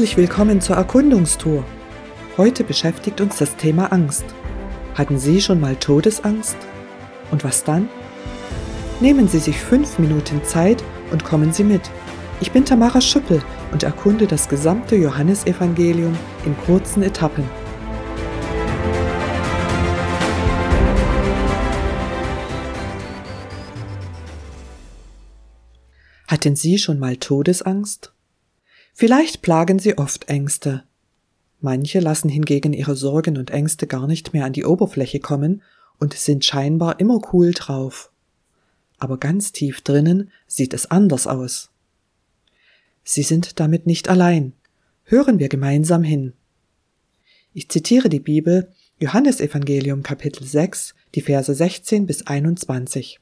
Herzlich willkommen zur Erkundungstour. Heute beschäftigt uns das Thema Angst. Hatten Sie schon mal Todesangst? Und was dann? Nehmen Sie sich fünf Minuten Zeit und kommen Sie mit. Ich bin Tamara Schüppel und erkunde das gesamte Johannesevangelium in kurzen Etappen. Hatten Sie schon mal Todesangst? Vielleicht plagen Sie oft Ängste. Manche lassen hingegen ihre Sorgen und Ängste gar nicht mehr an die Oberfläche kommen und sind scheinbar immer cool drauf. Aber ganz tief drinnen sieht es anders aus. Sie sind damit nicht allein. Hören wir gemeinsam hin. Ich zitiere die Bibel, Johannesevangelium Kapitel 6, die Verse 16 bis 21.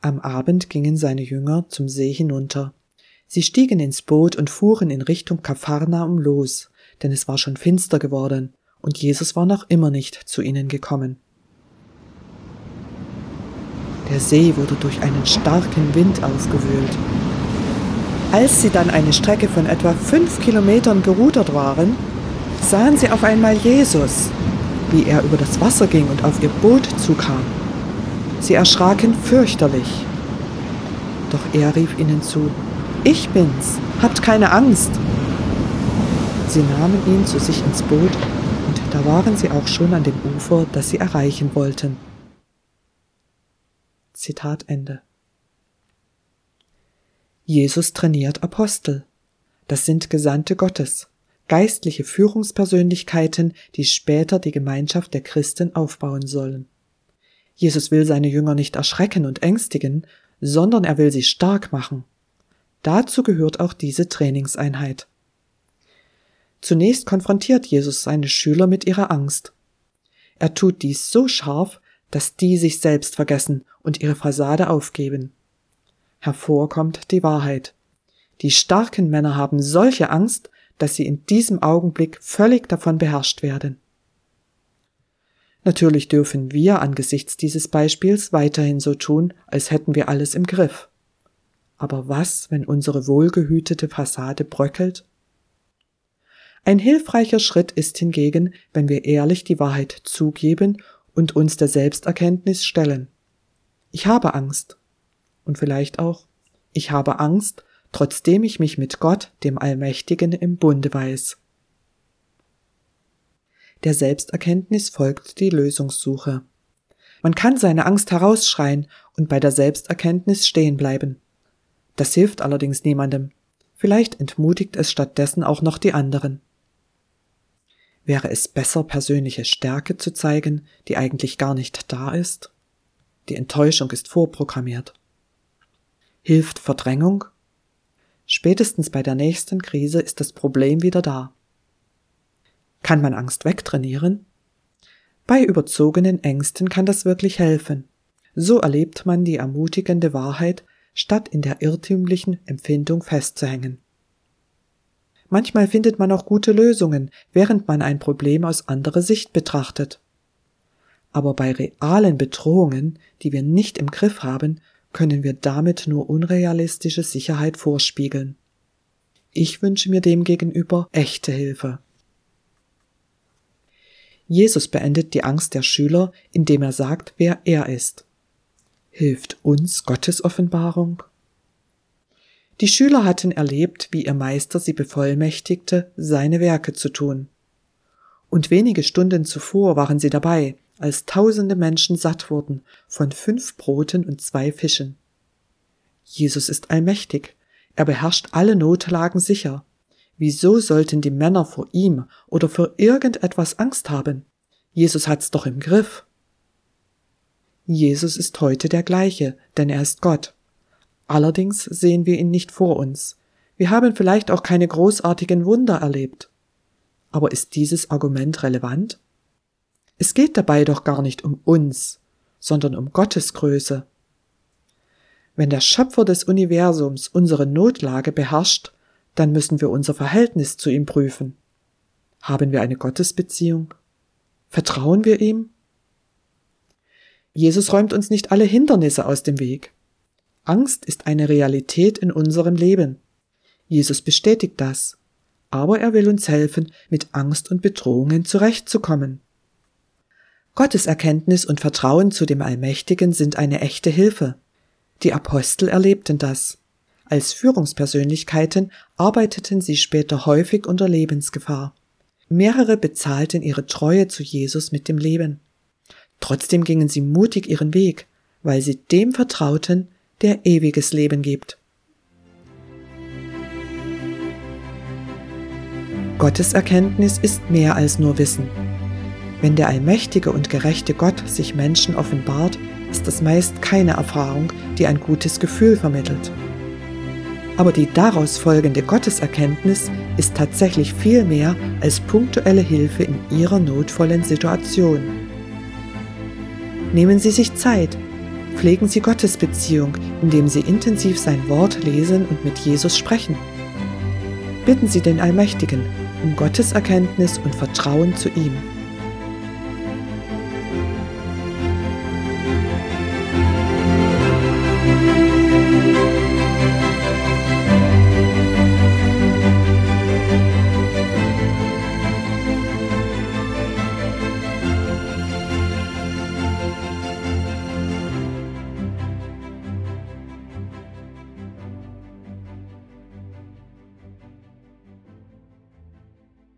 Am Abend gingen seine Jünger zum See hinunter. Sie stiegen ins Boot und fuhren in Richtung Kapharnaum los, denn es war schon finster geworden, und Jesus war noch immer nicht zu ihnen gekommen. Der See wurde durch einen starken Wind ausgewühlt. Als sie dann eine Strecke von etwa fünf Kilometern gerudert waren, sahen sie auf einmal Jesus, wie er über das Wasser ging und auf ihr Boot zukam. Sie erschraken fürchterlich. Doch er rief ihnen zu, Ich bin's, habt keine Angst. Sie nahmen ihn zu sich ins Boot, und da waren sie auch schon an dem Ufer, das sie erreichen wollten. Zitat Ende. Jesus trainiert Apostel. Das sind Gesandte Gottes, geistliche Führungspersönlichkeiten, die später die Gemeinschaft der Christen aufbauen sollen. Jesus will seine Jünger nicht erschrecken und ängstigen, sondern er will sie stark machen. Dazu gehört auch diese Trainingseinheit. Zunächst konfrontiert Jesus seine Schüler mit ihrer Angst. Er tut dies so scharf, dass die sich selbst vergessen und ihre Fassade aufgeben hervorkommt die Wahrheit. Die starken Männer haben solche Angst, dass sie in diesem Augenblick völlig davon beherrscht werden. Natürlich dürfen wir angesichts dieses Beispiels weiterhin so tun, als hätten wir alles im Griff. Aber was, wenn unsere wohlgehütete Fassade bröckelt? Ein hilfreicher Schritt ist hingegen, wenn wir ehrlich die Wahrheit zugeben und uns der Selbsterkenntnis stellen. Ich habe Angst und vielleicht auch, ich habe Angst, trotzdem ich mich mit Gott, dem Allmächtigen, im Bunde weiß. Der Selbsterkenntnis folgt die Lösungssuche. Man kann seine Angst herausschreien und bei der Selbsterkenntnis stehen bleiben. Das hilft allerdings niemandem. Vielleicht entmutigt es stattdessen auch noch die anderen. Wäre es besser, persönliche Stärke zu zeigen, die eigentlich gar nicht da ist? Die Enttäuschung ist vorprogrammiert. Hilft Verdrängung? Spätestens bei der nächsten Krise ist das Problem wieder da. Kann man Angst wegtrainieren? Bei überzogenen Ängsten kann das wirklich helfen. So erlebt man die ermutigende Wahrheit, statt in der irrtümlichen Empfindung festzuhängen. Manchmal findet man auch gute Lösungen, während man ein Problem aus anderer Sicht betrachtet. Aber bei realen Bedrohungen, die wir nicht im Griff haben, können wir damit nur unrealistische Sicherheit vorspiegeln. Ich wünsche mir demgegenüber echte Hilfe. Jesus beendet die Angst der Schüler, indem er sagt, wer er ist. Hilft uns Gottes Offenbarung? Die Schüler hatten erlebt, wie ihr Meister sie bevollmächtigte, seine Werke zu tun. Und wenige Stunden zuvor waren sie dabei, als tausende Menschen satt wurden von fünf Broten und zwei Fischen. Jesus ist allmächtig, er beherrscht alle Notlagen sicher. Wieso sollten die Männer vor ihm oder vor irgendetwas Angst haben? Jesus hat's doch im Griff. Jesus ist heute der gleiche, denn er ist Gott. Allerdings sehen wir ihn nicht vor uns. Wir haben vielleicht auch keine großartigen Wunder erlebt. Aber ist dieses Argument relevant? Es geht dabei doch gar nicht um uns, sondern um Gottes Größe. Wenn der Schöpfer des Universums unsere Notlage beherrscht, dann müssen wir unser Verhältnis zu ihm prüfen. Haben wir eine Gottesbeziehung? Vertrauen wir ihm? Jesus räumt uns nicht alle Hindernisse aus dem Weg. Angst ist eine Realität in unserem Leben. Jesus bestätigt das. Aber er will uns helfen, mit Angst und Bedrohungen zurechtzukommen. Gottes Erkenntnis und Vertrauen zu dem Allmächtigen sind eine echte Hilfe. Die Apostel erlebten das. Als Führungspersönlichkeiten arbeiteten sie später häufig unter Lebensgefahr. Mehrere bezahlten ihre Treue zu Jesus mit dem Leben. Trotzdem gingen sie mutig ihren Weg, weil sie dem vertrauten, der ewiges Leben gibt. Gottes Erkenntnis ist mehr als nur Wissen. Wenn der allmächtige und gerechte Gott sich Menschen offenbart, ist das meist keine Erfahrung, die ein gutes Gefühl vermittelt. Aber die daraus folgende Gotteserkenntnis ist tatsächlich viel mehr als punktuelle Hilfe in Ihrer notvollen Situation. Nehmen Sie sich Zeit, pflegen Sie Gottes Beziehung, indem Sie intensiv sein Wort lesen und mit Jesus sprechen. Bitten Sie den Allmächtigen um Gottes Erkenntnis und Vertrauen zu ihm.